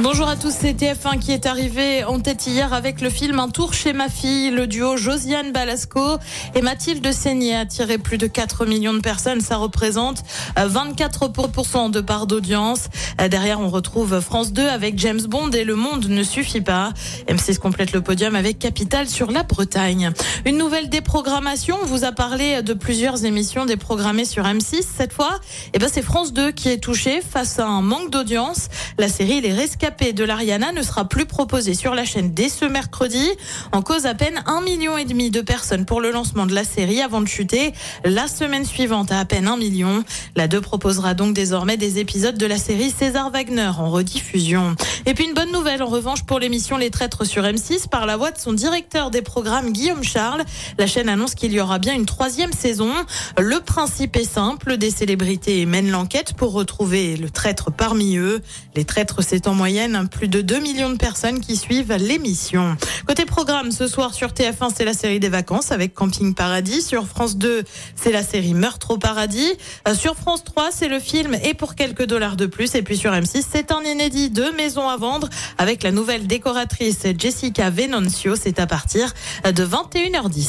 Bonjour à tous, c'est TF1 qui est arrivé en tête hier avec le film Un tour chez ma fille. Le duo Josiane Balasco et Mathilde Seigné a attiré plus de 4 millions de personnes. Ça représente euh, 24% de part d'audience. Euh, Derrière, on retrouve France 2 avec James Bond et Le Monde ne suffit pas. M6 complète le podium avec Capital sur la Bretagne. Une nouvelle déprogrammation. On vous a parlé de plusieurs émissions déprogrammées sur M6. Cette fois, eh ben, c'est France 2 qui est touché face à un manque d'audience. La série Les Rescapés de l'Ariana ne sera plus proposée sur la chaîne dès ce mercredi. En cause à peine un million et demi de personnes pour le lancement de la série avant de chuter la semaine suivante à à peine un million. La 2 proposera donc désormais des épisodes de la série César Wagner en rediffusion. Et puis une bonne nouvelle en revanche pour l'émission Les Traîtres sur M6 par la voix de son directeur des programmes Guillaume Charles. La chaîne annonce qu'il y aura bien une troisième saison. Le principe est simple, des célébrités mènent l'enquête pour retrouver le traître parmi eux. Traîtres, c'est en moyenne plus de 2 millions de personnes qui suivent l'émission. Côté programme, ce soir sur TF1, c'est la série des vacances avec Camping Paradis. Sur France 2, c'est la série Meurtre au paradis. Euh, Sur France 3, c'est le film Et pour quelques dollars de plus. Et puis sur M6, c'est un inédit de Maisons à vendre avec la nouvelle décoratrice Jessica Venancio. C'est à partir de 21h10.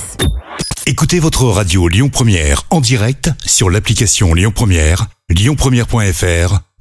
Écoutez votre radio Lyon Première en direct sur l'application Lyon Première, lyonpremière.fr